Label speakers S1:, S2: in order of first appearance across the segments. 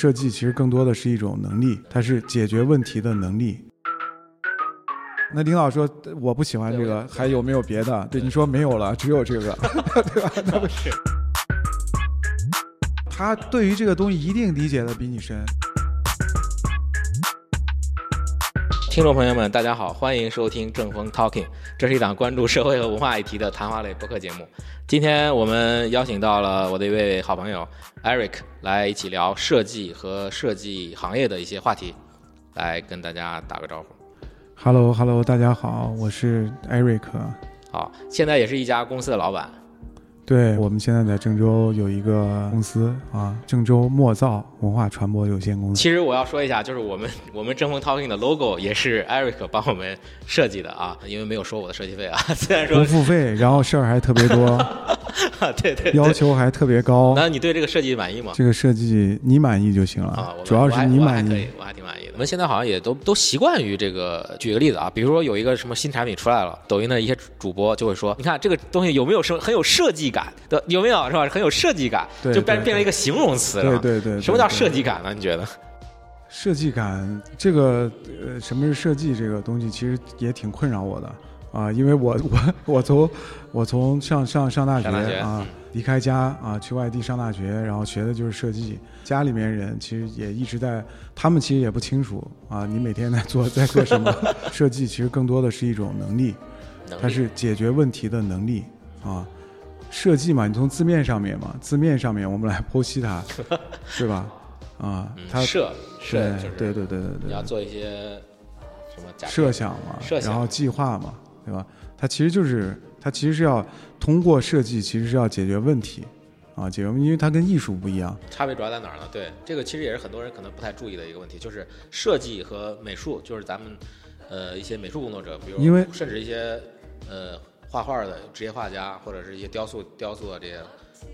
S1: 设计其实更多的是一种能力，它是解决问题的能力。那领导说我不喜欢这个，还有没有别的？对，你说没有了，只有这个，对吧？那不是。他对于这个东西一定理解的比你深。
S2: 听众朋友们，大家好，欢迎收听正风 Talking，这是一档关注社会和文化议题的谈话类播客节目。今天我们邀请到了我的一位好朋友 Eric 来一起聊设计和设计行业的一些话题，来跟大家打个招呼。
S1: Hello，Hello，大家好，我是 Eric。
S2: 好，现在也是一家公司的老板。
S1: 对，我们现在在郑州有一个公司啊，郑州墨造文化传播有限公司。
S2: 其实我要说一下，就是我们 我们正风 Talking 的 logo 也是 Eric 帮我们设计的啊，因为没有收我的设计费啊，虽然说
S1: 不付费，然后事儿还特别多，
S2: 对对，
S1: 要求还特别高。
S2: 那你对这个设计满意吗？
S1: 这个设计你满意就行了啊，主要是你满
S2: 意，我还挺满意们现在好像也都都习惯于这个。举个例子啊，比如说有一个什么新产品出来了，抖音的一些主播就会说，你看这个东西有没有生很有设计感？的有没有是吧？很有设计感，就变变成一个形容词
S1: 了。对对对，
S2: 什么叫设计感呢？你觉得？
S1: 设计感这个呃，什么是设计这个东西，其实也挺困扰我的啊，因为我我我从我从上上上大学啊，离开家啊，去外地上大学，然后学的就是设计。家里面人其实也一直在，他们其实也不清楚啊，你每天在做在做什么？设计其实更多的是一种能力，它是解决问题的能力啊。设计嘛，你从字面上面嘛，字面上面我们来剖析它，对吧？啊，它
S2: 设设
S1: 对对对对对，
S2: 你要做一些什么
S1: 设想嘛，然后计划嘛，对吧？它其实就是它其实是要通过设计，其实是要解决问题啊，解决因为它跟艺术不一样。
S2: 差别主要在哪儿呢？对，这个其实也是很多人可能不太注意的一个问题，就是设计和美术，就是咱们呃一些美术工作者，比如
S1: 因为
S2: 甚至一些呃。画画的职业画家，或者是一些雕塑、雕塑的这些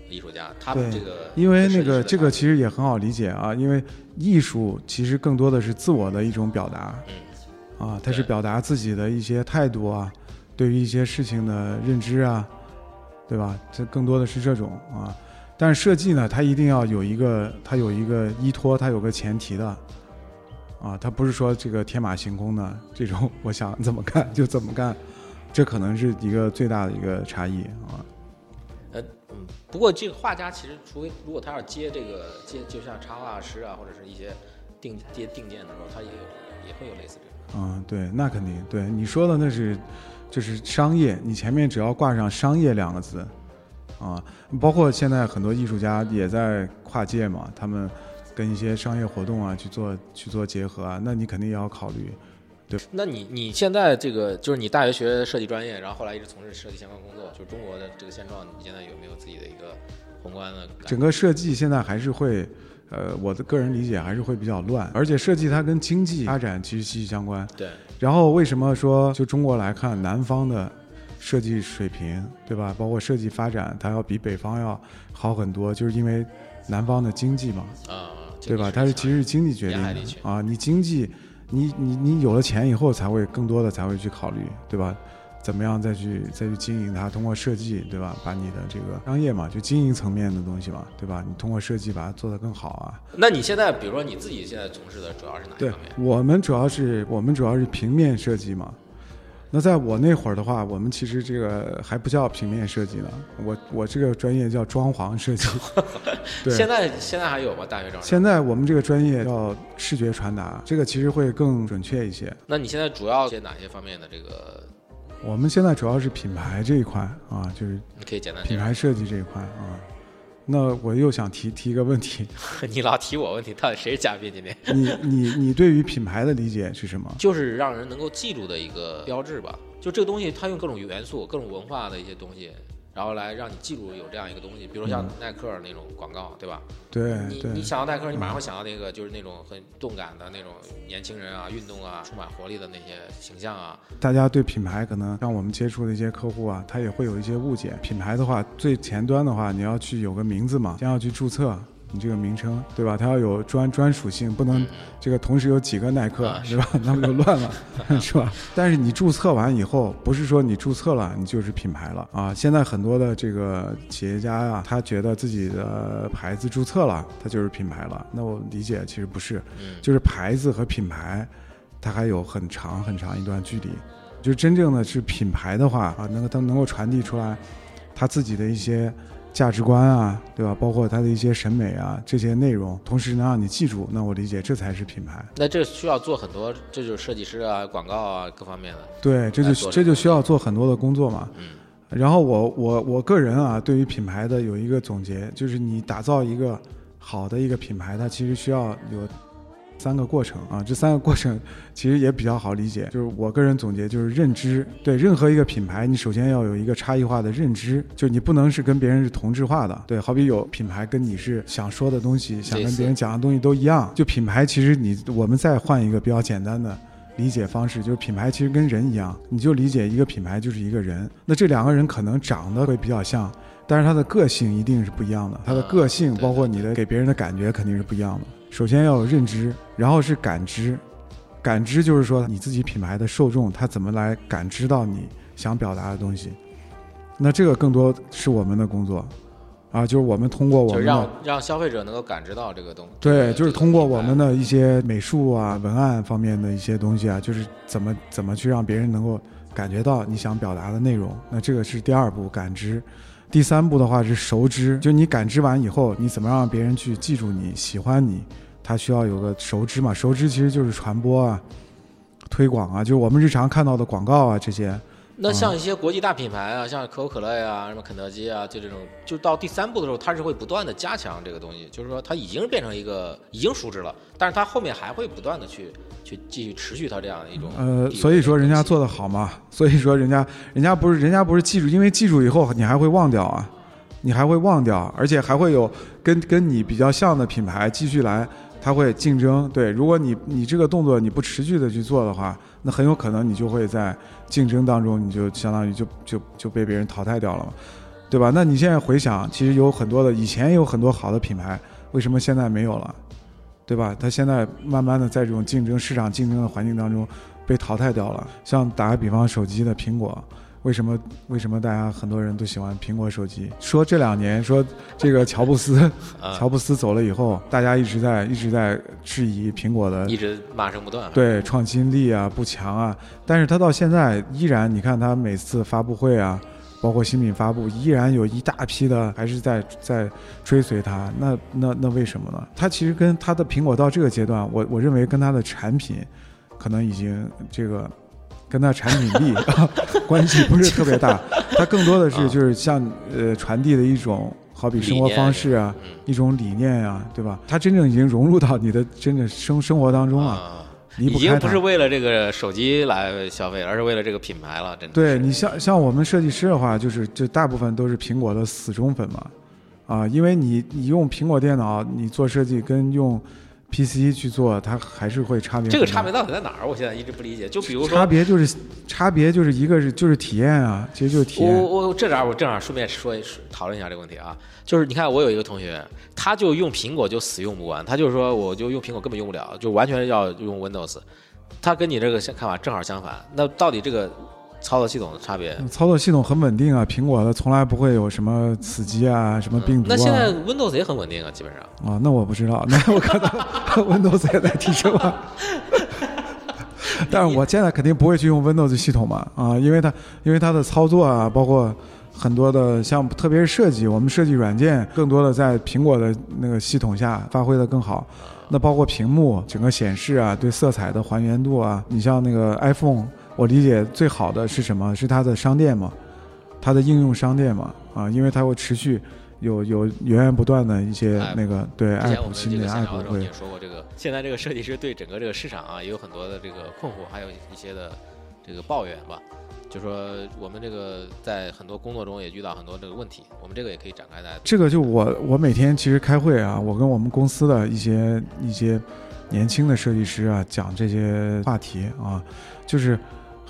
S2: 艺术家，他们这个
S1: 因为那个这个其实也很好理解啊，因为艺术其实更多的是自我的一种表达，嗯，啊，它是表达自己的一些态度啊，对于一些事情的认知啊，对吧？这更多的是这种啊，但是设计呢，它一定要有一个，它有一个依托，它有个前提的，啊，它不是说这个天马行空的这种，我想怎么干就怎么干。这可能是一个最大的一个差异啊。
S2: 呃，嗯，不过这个画家其实，除非如果他要接这个接，就像插画师啊，或者是一些定接定件的时候，他也有也会有类似这
S1: 种。嗯，对，那肯定对你说的那是就是商业，你前面只要挂上“商业”两个字啊，包括现在很多艺术家也在跨界嘛，他们跟一些商业活动啊去做去做结合啊，那你肯定也要考虑。对，
S2: 那你你现在这个就是你大学学设计专业，然后后来一直从事设计相关工作，就是中国的这个现状，你现在有没有自己的一个宏观的？
S1: 整个设计现在还是会，呃，我的个人理解还是会比较乱，而且设计它跟经济发展其实息息相关。
S2: 对。
S1: 然后为什么说就中国来看，南方的设计水平，对吧？包括设计发展，它要比北方要好很多，就是因为南方的经济嘛，啊，对吧？它是其实是经济决定的啊，你经济。你你你有了钱以后，才会更多的才会去考虑，对吧？怎么样再去再去经营它？通过设计，对吧？把你的这个商业嘛，就经营层面的东西嘛，对吧？你通过设计把它做得更好啊。
S2: 那你现在，比如说你自己现在从事的主要是哪方面？
S1: 我们主要是我们主要是平面设计嘛。那在我那会儿的话，我们其实这个还不叫平面设计呢，我我这个专业叫装潢设计。对，
S2: 现在现在还有吗？大学生？
S1: 现在我们这个专业叫视觉传达，这个其实会更准确一些。
S2: 那你现在主要些哪些方面的这个？
S1: 我们现在主要是品牌这一块啊，就是
S2: 你可以简单
S1: 品牌设计这一块啊。那我又想提提一个问题，
S2: 你老提我问题，到底谁是嘉宾今天？
S1: 你你你对于品牌的理解是什么？
S2: 就是让人能够记住的一个标志吧。就这个东西，它用各种元素、各种文化的一些东西。然后来让你记住有这样一个东西，比如像耐克那种广告，对吧？
S1: 对，
S2: 你你想到耐克，你马上会想到那个就是那种很动感的那种年轻人啊，运动啊，充满活力的那些形象啊。
S1: 大家对品牌可能像我们接触的一些客户啊，他也会有一些误解。品牌的话，最前端的话，你要去有个名字嘛，先要去注册，你这个名称，对吧？它要有专专属性，不能这个同时有几个耐克，是吧？那不就乱了，是吧？但是你注册完以后，不是说你注册了你就是品牌了啊。现在很多的这个企业家呀，他觉得自己的牌子注册了，他就是品牌了。那我理解其实不是，就是牌子和品牌，它还有很长很长一段距离。就真正的是品牌的话啊，能够它能够传递出来他自己的一些。价值观啊，对吧？包括他的一些审美啊，这些内容，同时能让你记住，那我理解这才是品牌。
S2: 那这需要做很多，这就是设计师啊、广告啊各方面的。
S1: 对，这就这就需要做很多的工作嘛。嗯。然后我我我个人啊，对于品牌的有一个总结，就是你打造一个好的一个品牌，它其实需要有。三个过程啊，这三个过程其实也比较好理解。就是我个人总结，就是认知。对任何一个品牌，你首先要有一个差异化的认知，就你不能是跟别人是同质化的。对，好比有品牌跟你是想说的东西，想跟别人讲的东西都一样。就品牌其实你我们再换一个比较简单的理解方式，就是品牌其实跟人一样，你就理解一个品牌就是一个人。那这两个人可能长得会比较像，但是他的个性一定是不一样的。他的个性包括你的给别人的感觉肯定是不一样的。首先要有认知，然后是感知，感知就是说你自己品牌的受众他怎么来感知到你想表达的东西，那这个更多是我们的工作，啊，就是我们通过我们
S2: 让让消费者能够感知到这个东西，
S1: 对，就是通过我们的一些美术啊、文案方面的一些东西啊，就是怎么怎么去让别人能够感觉到你想表达的内容，那这个是第二步感知。第三步的话是熟知，就你感知完以后，你怎么让别人去记住你、喜欢你？它需要有个熟知嘛？熟知其实就是传播啊、推广啊，就是我们日常看到的广告啊这些。
S2: 那像一些国际大品牌啊，像可口可乐呀、什么肯德基啊，就这种，就到第三步的时候，它是会不断的加强这个东西，就是说它已经变成一个已经熟知了，但是它后面还会不断的去去继续持续它这样的一种。
S1: 呃，所以说人家做的好嘛，所以说人家人家不是人家不是记住，因为记住以后你还会忘掉啊，你还会忘掉，而且还会有跟跟你比较像的品牌继续来。它会竞争，对，如果你你这个动作你不持续的去做的话，那很有可能你就会在竞争当中，你就相当于就就就被别人淘汰掉了嘛，对吧？那你现在回想，其实有很多的以前有很多好的品牌，为什么现在没有了，对吧？它现在慢慢的在这种竞争市场竞争的环境当中被淘汰掉了。像打个比方，手机的苹果。为什么？为什么大家很多人都喜欢苹果手机？说这两年说这个乔布斯，乔布斯走了以后，大家一直在一直在质疑苹果的，
S2: 一直骂声不断。
S1: 对，创新力啊不强啊。但是他到现在依然，你看他每次发布会啊，包括新品发布，依然有一大批的还是在在追随他。那那那为什么呢？他其实跟他的苹果到这个阶段，我我认为跟他的产品，可能已经这个。跟它产品力 关系不是特别大，它更多的是就是像呃传递的一种，好比生活方式啊，一种理念啊，对吧？它真正已经融入到你的真正生生活当中了，离不开。
S2: 已经不是为了这个手机来消费，而是为了这个品牌了，真的。
S1: 对你像像我们设计师的话，就是就大部分都是苹果的死忠粉嘛，啊，因为你你用苹果电脑你做设计跟用。P C 去做，它还是会差别。
S2: 这个差别到底在哪儿？我现在一直不理解。就比如说，
S1: 差别就是差别就是一个是就是体验啊，其实就是体验。
S2: 我我这点我正好顺便说一讨论一下这个问题啊，就是你看我有一个同学，他就用苹果就死用不完，他就是说我就用苹果根本用不了，就完全要用 Windows。他跟你这个看法正好相反。那到底这个？操作系统的差别，
S1: 操作系统很稳定啊，苹果的从来不会有什么死机啊，什么病毒啊。
S2: 那现在 Windows 也很稳定啊，基本上。
S1: 啊，那我不知道，那我可能 Windows 也在提升啊。但是我现在肯定不会去用 Windows 系统嘛，啊，因为它因为它的操作啊，包括很多的像特别是设计，我们设计软件更多的在苹果的那个系统下发挥的更好。那包括屏幕整个显示啊，对色彩的还原度啊，你像那个 iPhone。我理解最好的是什么？是它的商店嘛，它的应用商店嘛，啊，因为它会持续有有源源不断的一些那个对 app 新的 app 会。
S2: 也说过这个，现在这个设计师对整个这个市场啊也有很多的这个困惑，还有一些的这个抱怨吧。就说我们这个在很多工作中也遇到很多这个问题，我们这个也可以展开来。
S1: 这个就我我每天其实开会啊，我跟我们公司的一些一些年轻的设计师啊讲这些话题啊，就是。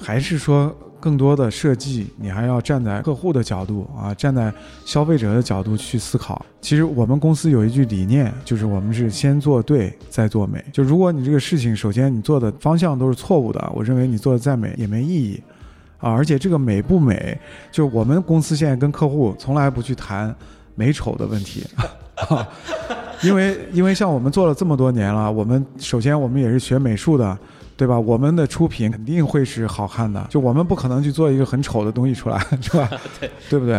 S1: 还是说更多的设计，你还要站在客户的角度啊，站在消费者的角度去思考。其实我们公司有一句理念，就是我们是先做对，再做美。就如果你这个事情，首先你做的方向都是错误的，我认为你做的再美也没意义啊。而且这个美不美，就我们公司现在跟客户从来不去谈美丑的问题。因为因为像我们做了这么多年了，我们首先我们也是学美术的，对吧？我们的出品肯定会是好看的，就我们不可能去做一个很丑的东西出来，是吧？
S2: 对，
S1: 对不对？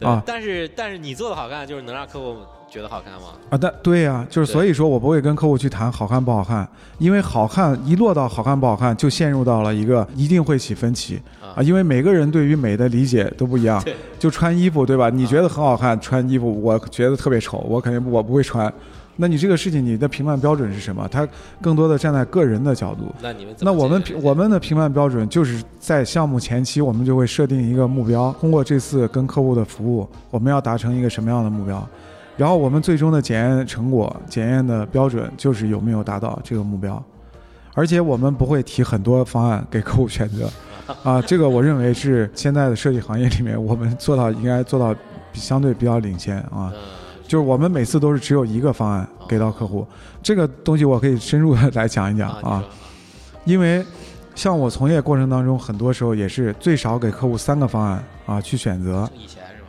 S1: 啊，
S2: 但是但是你做的好看，就是能让客户觉得好看吗？
S1: 啊，但对呀，就是所以说我不会跟客户去谈好看不好看，因为好看一落到好看不好看，就陷入到了一个一定会起分歧啊，因为每个人对于美的理解都不一样。就穿衣服对吧？你觉得很好看，穿衣服我觉得特别丑，我肯定我不会穿。那你这个事情，你的评判标准是什么？他更多的站在个人的角度。
S2: 那你们
S1: 那我们我们的评判标准就是在项目前期，我们就会设定一个目标，通过这次跟客户的服务，我们要达成一个什么样的目标？然后我们最终的检验成果、检验的标准就是有没有达到这个目标。而且我们不会提很多方案给客户选择，啊，这个我认为是现在的设计行业里面我们做到应该做到相对比较领先啊。就是我们每次都是只有一个方案给到客户，这个东西我可以深入的来讲一讲啊，因为像我从业过程当中，很多时候也是最少给客户三个方案啊去选择。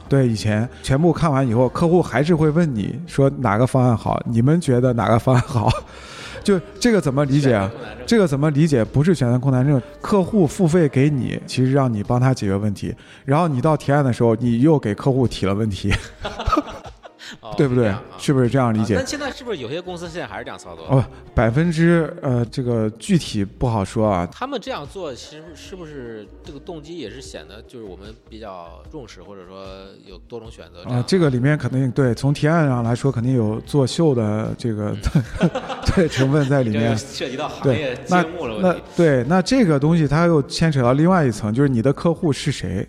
S1: 对，以前全部看完以后，客户还是会问你说哪个方案好？你们觉得哪个方案好？就这个怎么理解啊？这个怎么理解？不是选择困难症，客户付费给你，其实让你帮他解决问题，然后你到提案的时候，你又给客户提了问题。对不对？是不是这样理解？
S2: 那现在是不是有些公司现在还是这样操作？
S1: 哦，百分之呃，这个具体不好说啊。
S2: 他们这样做，其实是不是这个动机也是显得就是我们比较重视，或者说有多种选择
S1: 啊？这个里面肯定对，从提案上来说，肯定有作秀的这个 对成分在里面，
S2: 涉及到行业
S1: 节目了。那对，那这个东西它又牵扯到另外一层，就是你的客户是谁。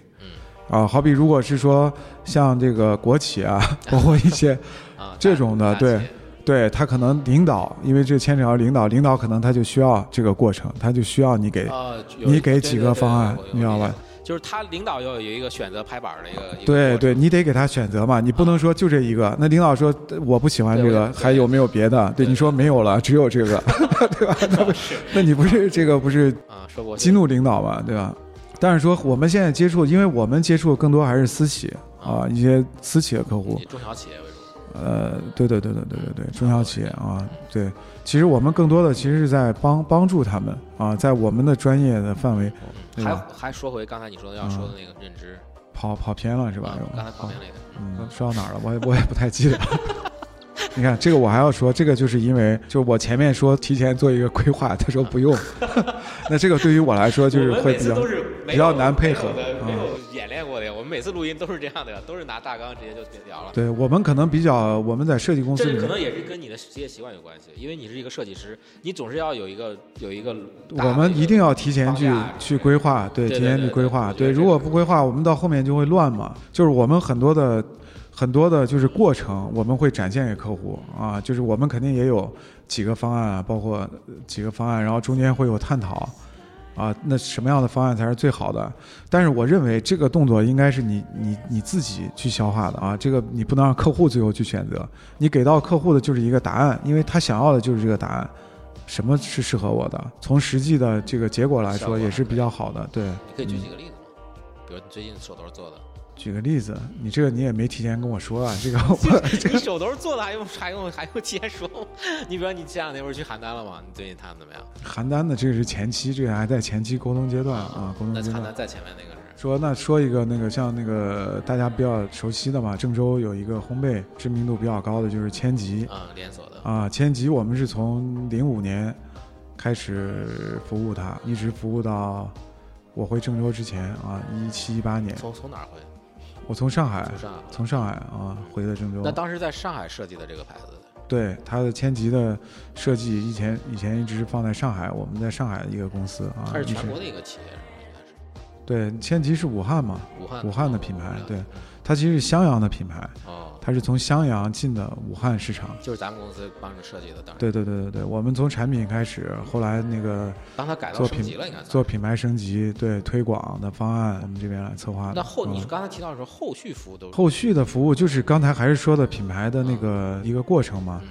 S1: 啊，好比如果是说像这个国企啊，包括一些这种的，对，对他可能领导，因为这牵扯到领导，领导可能他就需要这个过程，他就需要你给，你给几个方案，你知道吧？
S2: 就是他领导要有一个选择拍板的一个，
S1: 对对，你得给他选择嘛，你不能说就这一个。那领导说我不喜欢这个，还有没有别的？对，你说没有了，只有这个，对吧？那不是，那你不是这个不是
S2: 啊？
S1: 激怒领导嘛，对吧？但是说我们现在接触，因为我们接触更多还是私企啊，一些私企的客户，
S2: 以中小企业为主。
S1: 呃，对对对对对对对，中小企业啊，对，其实我们更多的其实是在帮帮助他们啊，在我们的专业的范围。
S2: 还还说回刚才你说的要说的那个认知，
S1: 跑跑偏了是吧？
S2: 刚才跑偏了一个，
S1: 嗯，说到哪儿了？我也我也不太记得。你看这个我还要说，这个就是因为就我前面说提前做一个规划，他说不用，那这个对于我来说就是会比较比较难配合，
S2: 没有演练过的。我们每次录音都是这样的，都是拿大纲直接就聊了。
S1: 对我们可能比较我们在设计公司，
S2: 这可能也是跟你的职业习惯有关系，因为你是一个设计师，你总是要有一个有一个。
S1: 我们一定要提前去去规划，对，提前去规划，对，如果不规划，我们到后面就会乱嘛。就是我们很多的。很多的就是过程，我们会展现给客户啊，就是我们肯定也有几个方案，包括几个方案，然后中间会有探讨，啊，那什么样的方案才是最好的？但是我认为这个动作应该是你你你自己去消化的啊，这个你不能让客户最后去选择，你给到客户的就是一个答案，因为他想要的就是这个答案，什么是适合我的？从实际的这个结果来说也是比较好的，对。你
S2: 可以举几个例子吗？比如你最近手头做的。
S1: 举个例子，你这个你也没提前跟我说啊，这个
S2: 你手头做的还用还用还用提前说？你比如你前两天不是去邯郸了吗？你最近谈的怎么样？
S1: 邯郸的这个是前期，这个还在前期沟通阶段啊，沟通阶段。
S2: 那邯郸在前面那个是？
S1: 说那说一个那个像那个大家比较熟悉的嘛，郑州有一个烘焙知名度比较高的就是千吉
S2: 啊，连锁的
S1: 啊，千吉我们是从零五年开始服务它，一直服务到我回郑州之前啊，一七一八年。
S2: 从从哪儿回？
S1: 我从上海，
S2: 从上海，
S1: 从上海啊，回的郑州。
S2: 那当时在上海设计的这个牌子，
S1: 对它的千吉的设计，以前以前一直是放在上海，我们在上海的一个公司啊。
S2: 它是全国的一个企业是吗？应该是。
S1: 对，千吉是武汉嘛？
S2: 武汉，
S1: 武汉的品牌，对，它其实是襄阳的品牌。
S2: 哦。
S1: 它是从襄阳进的武汉市场，
S2: 就是咱们公司帮着设计的，当然。
S1: 对对对对对，我们从产品开始，后来那个
S2: 帮他改造升级了，应该
S1: 做品牌升级，对推广的方案，我们这边来策划。
S2: 那后你刚才提到说后续服务都
S1: 后续的服务就是刚才还是说的品牌的那个一个过程嘛，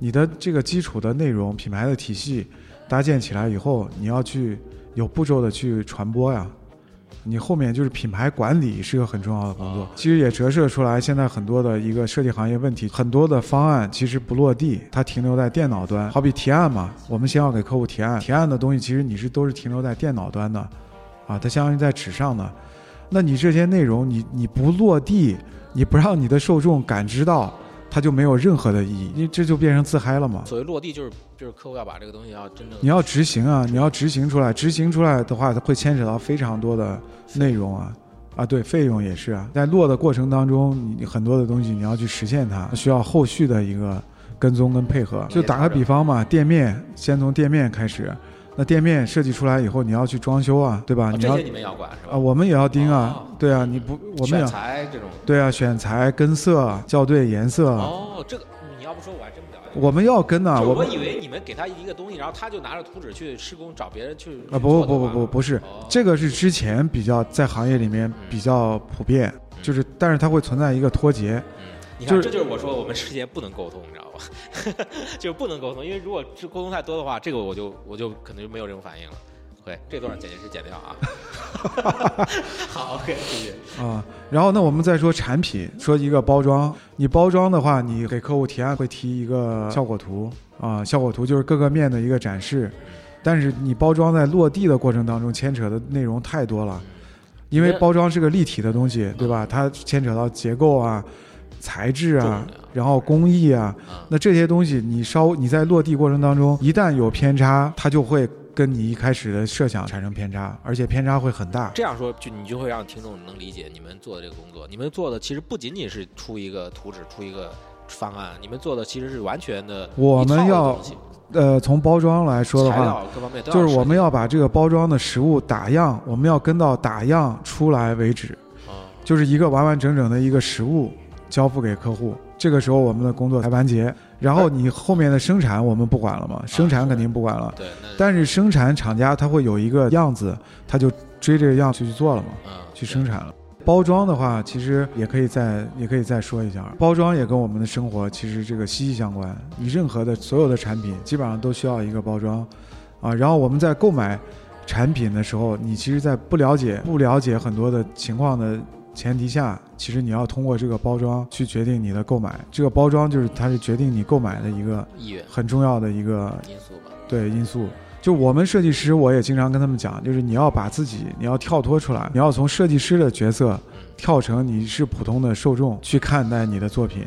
S1: 你的这个基础的内容、品牌的体系搭建起来以后，你要去有步骤的去传播呀。你后面就是品牌管理是个很重要的工作，其实也折射出来现在很多的一个设计行业问题，很多的方案其实不落地，它停留在电脑端。好比提案嘛，我们先要给客户提案，提案的东西其实你是都是停留在电脑端的，啊，它相当于在纸上的。那你这些内容你你不落地，你不让你的受众感知到。它就没有任何的意义，你这就变成自嗨了嘛。
S2: 所谓落地，就是就是客户要把这个东西要真正
S1: 你要执行啊，你要执行出来，执行出来的话，它会牵扯到非常多的内容啊啊，对，费用也是啊。在落的过程当中，你很多的东西你要去实现它，需要后续的一个跟踪跟配合。就打个比方嘛，店面先从店面开始。那店面设计出来以后，你要去装修啊，对吧？
S2: 这些你们要管是吧？
S1: 啊，我们也要盯啊，对啊，你不，我们
S2: 选材这种，
S1: 对啊，选材、跟色、校对颜色。
S2: 哦，这个你要不说我还真不了解。
S1: 我们要跟呢，
S2: 我以为你们给他一个东西，然后他就拿着图纸去施工，找别人去。
S1: 啊，不不不不不不是，这个是之前比较在行业里面比较普遍，就是但是它会存在一个脱节。
S2: 你看，这就是我说我们之间不能沟通，你知道吧？就不能沟通，因为如果是沟通太多的话，这个我就我就可能就没有这种反应了。对，这段剪辑师剪掉啊。好，OK，继续。
S1: 啊，然后那我们再说产品，说一个包装。你包装的话，你给客户提案会提一个效果图啊，效果图就是各个面的一个展示。但是你包装在落地的过程当中，牵扯的内容太多了，因为包装是个立体的东西，对吧？它牵扯到结构啊。材质啊，然后工艺啊，那这些东西你稍你在落地过程当中，一旦有偏差，它就会跟你一开始的设想产生偏差，而且偏差会很大。
S2: 这样说就你就会让听众能理解你们做的这个工作。你们做的其实不仅仅是出一个图纸、出一个方案，你们做的其实是完全的。
S1: 我们要呃从包装来说的话，就是我们要把这个包装的实物打样，我们要跟到打样出来为止，就是一个完完整整的一个实物。交付给客户，这个时候我们的工作才完结。然后你后面的生产我们不管了嘛？生产肯定不管了。
S2: 对。
S1: 但是生产厂家他会有一个样子，他就追这个样子去做了嘛？去生产了。包装的话，其实也可以再也可以再说一下，包装也跟我们的生活其实这个息息相关。你任何的所有的产品基本上都需要一个包装，啊，然后我们在购买产品的时候，你其实，在不了解不了解很多的情况的。前提下，其实你要通过这个包装去决定你的购买。这个包装就是它是决定你购买的一个很重要的一个
S2: 因素吧？
S1: 对因素。就我们设计师，我也经常跟他们讲，就是你要把自己，你要跳脱出来，你要从设计师的角色跳成你是普通的受众去看待你的作品。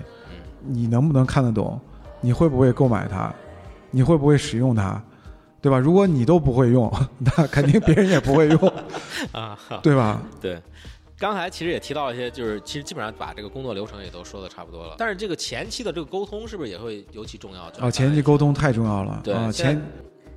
S1: 你能不能看得懂？你会不会购买它？你会不会使用它？对吧？如果你都不会用，那肯定别人也不会用 啊，对吧？
S2: 对。刚才其实也提到一些，就是其实基本上把这个工作流程也都说的差不多了。但是这个前期的这个沟通是不是也会尤其重要？
S1: 啊，前期沟通太重要了。
S2: 对，
S1: 前，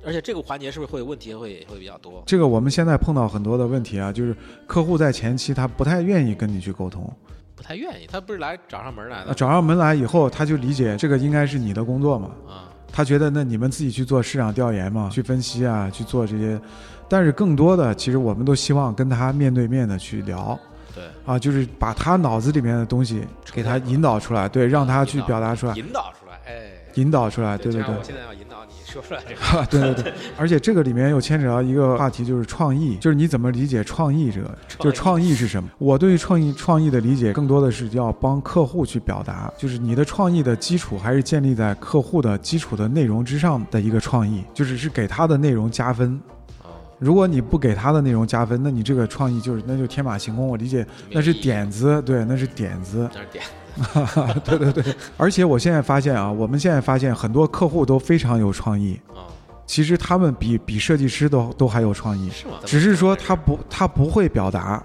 S2: 而且这个环节是不是会问题会会比较多？
S1: 这个我们现在碰到很多的问题啊，就是客户在前期他不太愿意跟你去沟通，
S2: 不太愿意，他不是来找上门来的。
S1: 找上门来以后，他就理解这个应该是你的工作嘛。啊，他觉得那你们自己去做市场调研嘛，去分析啊，去做这些。但是更多的，其实我们都希望跟他面对面的去聊。
S2: 对
S1: 啊，就是把他脑子里面的东西给他引导出来，对，让他去表达出来，
S2: 引导出来，哎，
S1: 引导出来，对对对。
S2: 我现在要引导你说出来这个，
S1: 对对对。而且这个里面又牵扯到一个话题，就是创意，就是你怎么理解创意这个，就是创意是什么？我对于创意创意的理解，更多的是要帮客户去表达，就是你的创意的基础还是建立在客户的基础的内容之上的一个创意，就是是给他的内容加分。如果你不给他的内容加分，那你这个创意就是那就天马行空。我理解那是点子，对，那是点子。
S2: 那是点。
S1: 对对对。而且我现在发现啊，我们现在发现很多客户都非常有创意。啊。其实他们比比设计师都都还有创意。
S2: 是吗？
S1: 只是说他不他不会表达。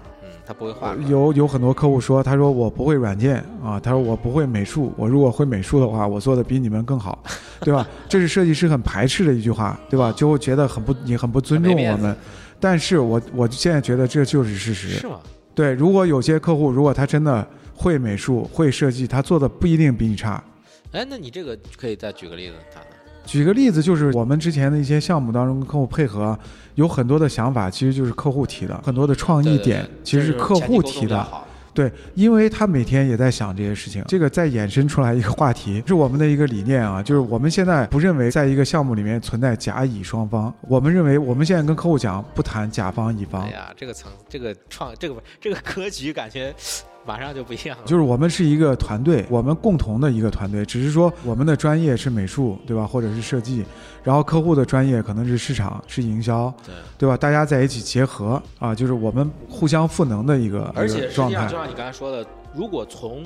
S2: 他不会画。
S1: 有有很多客户说，他说我不会软件啊，他说我不会美术，我如果会美术的话，我做的比你们更好，对吧？这是设计师很排斥的一句话，对吧？就会觉得很不，你很不尊重我们。但是我我现在觉得这就是事实。
S2: 是吗？
S1: 对，如果有些客户，如果他真的会美术、会设计，他做的不一定比你差。
S2: 哎，那你这个可以再举个例子谈谈。
S1: 举个例子，就是我们之前的一些项目当中跟客户配合，有很多的想法，其实就是客户提的，很多的创意点其实是客户提的。对，因为他每天也在想这些事情，这个再衍生出来一个话题，是我们的一个理念啊，就是我们现在不认为在一个项目里面存在甲乙双方，我们认为我们现在跟客户讲不谈甲方乙方。
S2: 哎呀，这个层，这个创，这个这个格局感觉。马上就不一样了，
S1: 就是我们是一个团队，我们共同的一个团队，只是说我们的专业是美术，对吧？或者是设计，然后客户的专业可能是市场，是营销，
S2: 对
S1: 对吧？大家在一起结合啊，就是我们互相赋能的一个
S2: 而且
S1: 状
S2: 态。就像你刚才说的，如果从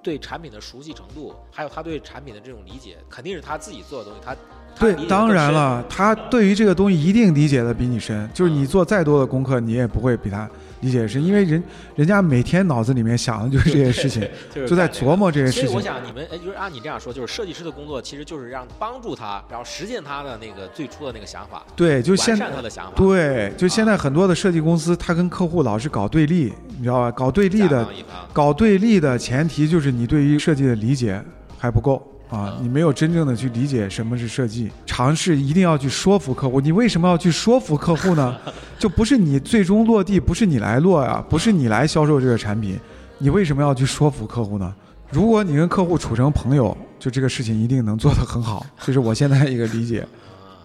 S2: 对产品的熟悉程度，还有他对产品的这种理解，肯定是他自己做的东西，他。
S1: 对，当然了，他对于这个东西一定理解的比你深。就是你做再多的功课，你也不会比他理解是，因为人人家每天脑子里面想的就是这些事情，就在琢磨这些事情。
S2: 其实我想你们，哎，就是按你这样说，就是设计师的工作其实就是让帮助他，然后实现他的那个最初的那个想法。
S1: 对，就现
S2: 在他的想法。
S1: 对，就现在很多的设计公司，他跟客户老是搞对立，你知道吧？搞对立的，搞对立的前提就是你对于设计的理解还不够。啊，你没有真正的去理解什么是设计，尝试一定要去说服客户。你为什么要去说服客户呢？就不是你最终落地，不是你来落呀，不是你来销售这个产品，你为什么要去说服客户呢？如果你跟客户处成朋友，就这个事情一定能做得很好。这是我现在一个理解，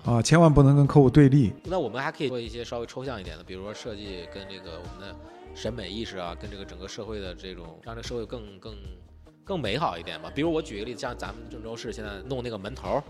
S1: 啊，千万不能跟客户对立。
S2: 那我们还可以做一些稍微抽象一点的，比如说设计跟这个我们的审美意识啊，跟这个整个社会的这种，让这个社会更更。更美好一点吧，比如我举个例子，像咱们郑州市现在弄那个门头，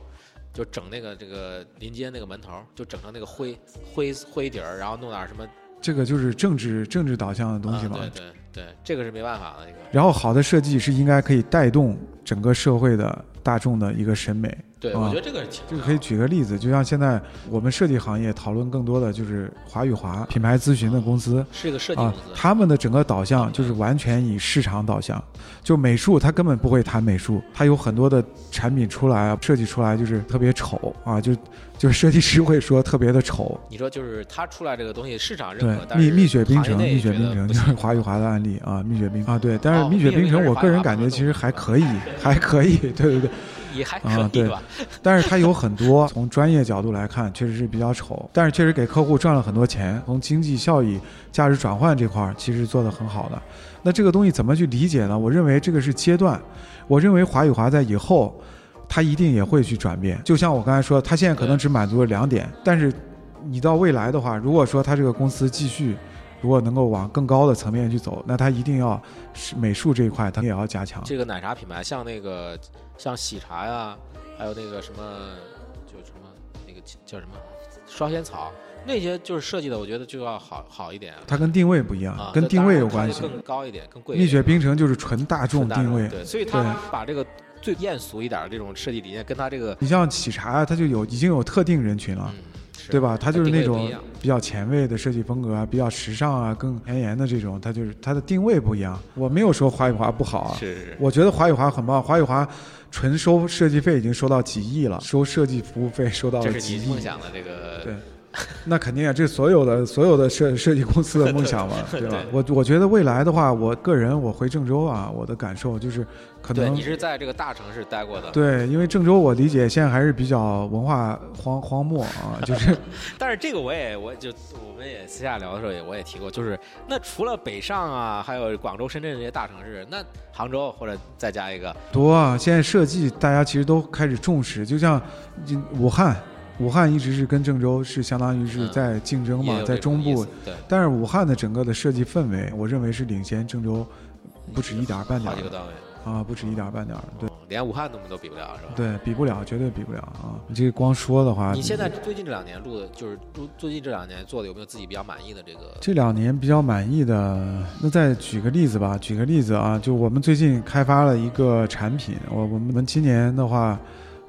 S2: 就整那个这个临街那个门头，就整成那个灰灰灰底儿，然后弄点什么，
S1: 这个就是政治政治导向的东西嘛。
S2: 对对对，这个是没办法的。
S1: 然后好的设计是应该可以带动整个社会的大众的一个审美。
S2: 对，我觉得这个
S1: 这个可以举个例子，就像现在我们设计行业讨论更多的就是华与华品牌咨询的公司，
S2: 是一个设计公司，
S1: 他们的整个导向就是完全以市场导向，就美术他根本不会谈美术，他有很多的产品出来设计出来就是特别丑啊，就就是设计师会说特别的丑。
S2: 你说就是他出来这个东西市场认
S1: 可，蜜蜜雪冰城，蜜雪冰城就是华与华的案例啊，蜜雪冰啊对，但是蜜雪冰城我个人感觉其实还可以，还可以，对对对。
S2: 也还可以
S1: 吧，但是它有很多 从专业角度来看，确实是比较丑，但是确实给客户赚了很多钱，从经济效益、价值转换这块儿，其实做得很好的。那这个东西怎么去理解呢？我认为这个是阶段，我认为华与华在以后，它一定也会去转变。就像我刚才说，它现在可能只满足了两点，但是你到未来的话，如果说它这个公司继续。如果能够往更高的层面去走，那它一定要是美术这一块，它也要加强。
S2: 这个奶茶品牌，像那个像喜茶呀，还有那个什么，就什么那个叫什么双仙草，那些就是设计的，我觉得就要好好一点。
S1: 它跟定位不一样，跟定位有关系。
S2: 更高一点，更贵。
S1: 蜜雪冰城就是纯大众定位，
S2: 对，所以它把这个最艳俗一点的这种设计理念，跟他这个，
S1: 你像喜茶，它就有已经有特定人群了。对吧？它就是那种比较前卫的设计风格啊，比较时尚啊，更前沿的这种，它就是它的定位不一样。我没有说华与华不好啊，
S2: 是是。
S1: 我觉得华与华很棒，华与华纯收设计费已经收到几亿了，收设计服务费收到了几亿。
S2: 这是你梦想的这个。
S1: 对。那肯定啊，这所有的所有的设设计公司的梦想嘛，对吧？我我觉得未来的话，我个人我回郑州啊，我的感受就是，可能
S2: 你是在这个大城市待过的。
S1: 对，因为郑州我理解现在还是比较文化荒荒漠啊，就是。
S2: 但是这个我也我就我们也私下聊的时候也我也提过，就是那除了北上啊，还有广州、深圳这些大城市，那杭州或者再加一个
S1: 多啊。现在设计大家其实都开始重视，就像武汉。武汉一直是跟郑州是相当于是在竞争嘛，在中部，但是武汉的整个的设计氛围，我认为是领先郑州不止一点半点啊，不止一点半点对，
S2: 连武汉都都比不了是吧？
S1: 对，比不了，绝对比不了啊！你这光说的话，
S2: 你现在最近这两年录的，就是最近这两年做的，有没有自己比较满意的这个？
S1: 这两年比较满意的，那再举个例子吧，举个例子啊，就我们最近开发了一个产品，我我们今年的话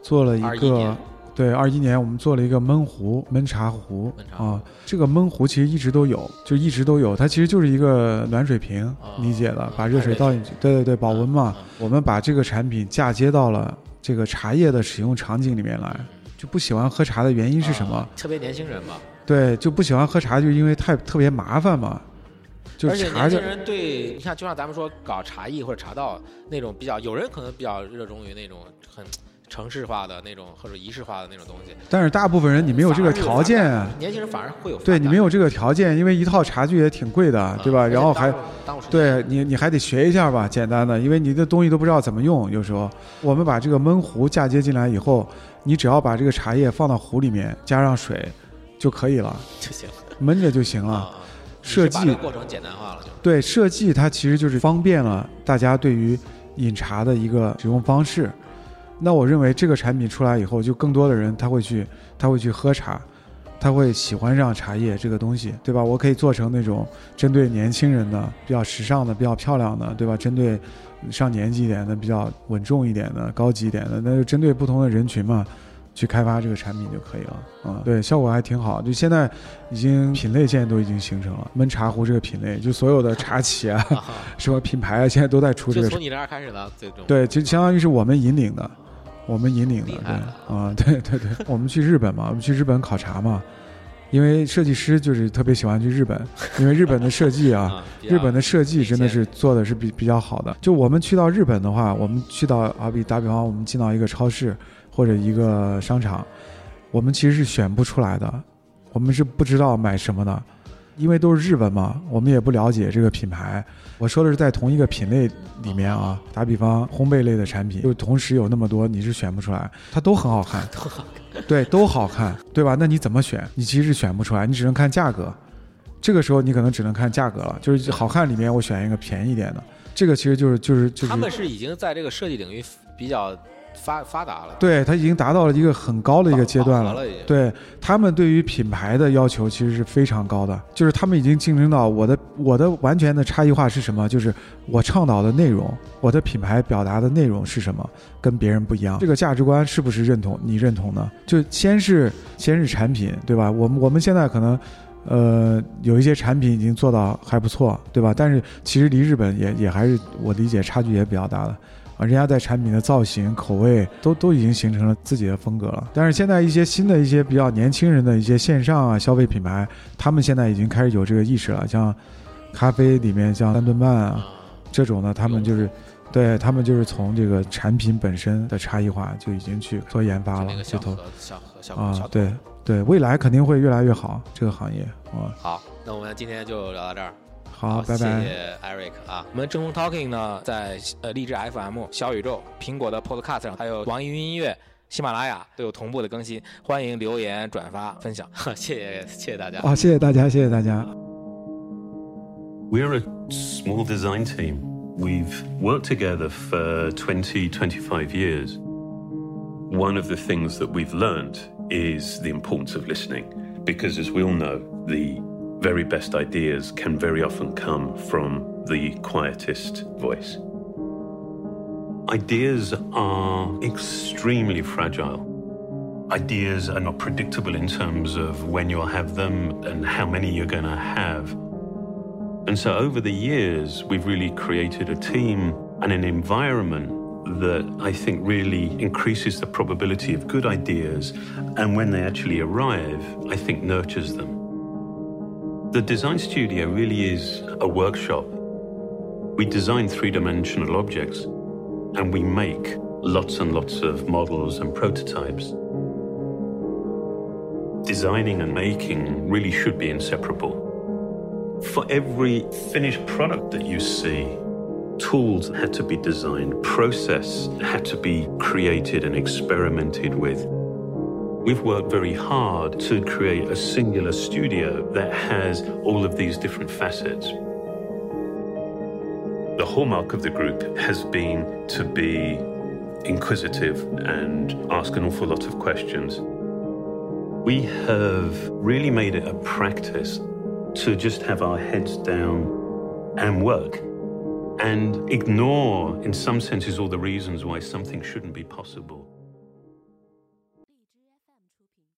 S1: 做了一个。对，二一年我们做了一个焖壶，焖茶壶啊。这个焖壶其实一直都有，就一直都有。它其实就是一个暖水瓶，理解的，把热水倒进去。对对对，保温嘛。我们把这个产品嫁接到了这个茶叶的使用场景里面来。就不喜欢喝茶的原因是什么？
S2: 特别年轻人嘛。
S1: 对，就不喜欢喝茶，就因为太特别麻烦嘛。
S2: 而且年轻人对你看，就像咱们说搞茶艺或者茶道那种比较，有人可能比较热衷于那种很。城市化的那种或者仪式化的那种东西，
S1: 但是大部分人你没有这个条件，
S2: 年轻人反而会有。
S1: 对你没有这个条件，因为一套茶具也挺贵的，对吧？然后还，对你你还得学一下吧，简单的，因为你的东西都不知道怎么用。有时候我们把这个焖壶嫁接进来以后，你只要把这个茶叶放到壶里面，加上水就可以了，
S2: 就行了，
S1: 焖着就行了。设计
S2: 过程简单化了，就
S1: 对设计它其实就是方便了大家对于饮茶的一个使用方式。那我认为这个产品出来以后，就更多的人他会去，他会去喝茶，他会喜欢上茶叶这个东西，对吧？我可以做成那种针对年轻人的、比较时尚的、比较漂亮的，对吧？针对上年纪一点的、比较稳重一点的、高级一点的，那就针对不同的人群嘛，去开发这个产品就可以了。嗯，对，效果还挺好。就现在已经品类现在都已经形成了，焖茶壶这个品类，就所有的茶企啊，什么品牌啊，现在都在出这个。
S2: 从你这儿开始的，最终。
S1: 对，就相当于是我们引领的。我们引领的，对啊，对对对，我们去日本嘛，我们去日本考察嘛，因为设计师就是特别喜欢去日本，因为日本的设计啊，日本的设计真的是做的是比比较好的。就我们去到日本的话，我们去到啊比打比方，我们进到一个超市或者一个商场，我们其实是选不出来的，我们是不知道买什么的。因为都是日文嘛，我们也不了解这个品牌。我说的是在同一个品类里面啊，打比方烘焙类的产品，就同时有那么多，你是选不出来，它都很好看，
S2: 都好看，
S1: 对，都好看，对吧？那你怎么选？你其实是选不出来，你只能看价格。这个时候你可能只能看价格了，就是好看里面我选一个便宜一点的。这个其实就是就是就是。
S2: 他们是已经在这个设计领域比较。发发达了，
S1: 对它已经达到了一个很高的一个阶段了。对他们对于品牌的要求其实是非常高的，就是他们已经竞争到我的我的完全的差异化是什么？就是我倡导的内容，我的品牌表达的内容是什么，跟别人不一样。这个价值观是不是认同？你认同呢？就先是先是产品，对吧？我们我们现在可能，呃，有一些产品已经做到还不错，对吧？但是其实离日本也也还是我理解差距也比较大的。啊，人家在产品的造型、口味都都已经形成了自己的风格了。但是现在一些新的一些比较年轻人的一些线上啊消费品牌，他们现在已经开始有这个意识了。像咖啡里面像三顿半啊这种呢，他们就是对他们就是从这个产品本身的差异化就已经去做研发了。啊，对对，未来肯定会越来越好这个行业啊。
S2: 好，那我们今天就聊到这儿。
S1: 好，拜拜。谢
S2: 谢 Eric 啊，我们正风 Talking 呢，在呃荔枝 FM、小宇宙、苹果的 Podcast 上，还有网易云音乐、喜马拉雅都有同步的更新，欢迎留言、转发、分享。谢谢，谢谢大家。
S1: 好，谢谢大家，谢谢大家。
S3: We're a small design team. We've worked together for 20, 25 years. One of the things that we've learned is the importance of listening, because as we all know, the very best ideas can very often come from the quietest voice. Ideas are extremely fragile. Ideas are not predictable in terms of when you'll have them and how many you're going to have. And so over the years, we've really created a team and an environment that I think really increases the probability of good ideas. And when they actually arrive, I think nurtures them. The design studio really is a workshop. We design three dimensional objects and we make lots and lots of models and prototypes. Designing and making really should be inseparable. For every finished product that you see, tools had to be designed, process had to be created and experimented with. We've worked very hard to create a singular studio that has all of these different facets. The hallmark of the group has been to be inquisitive and ask an awful lot of questions. We have really made it a practice to just have our heads down and work and ignore, in some senses, all the reasons why something shouldn't be possible.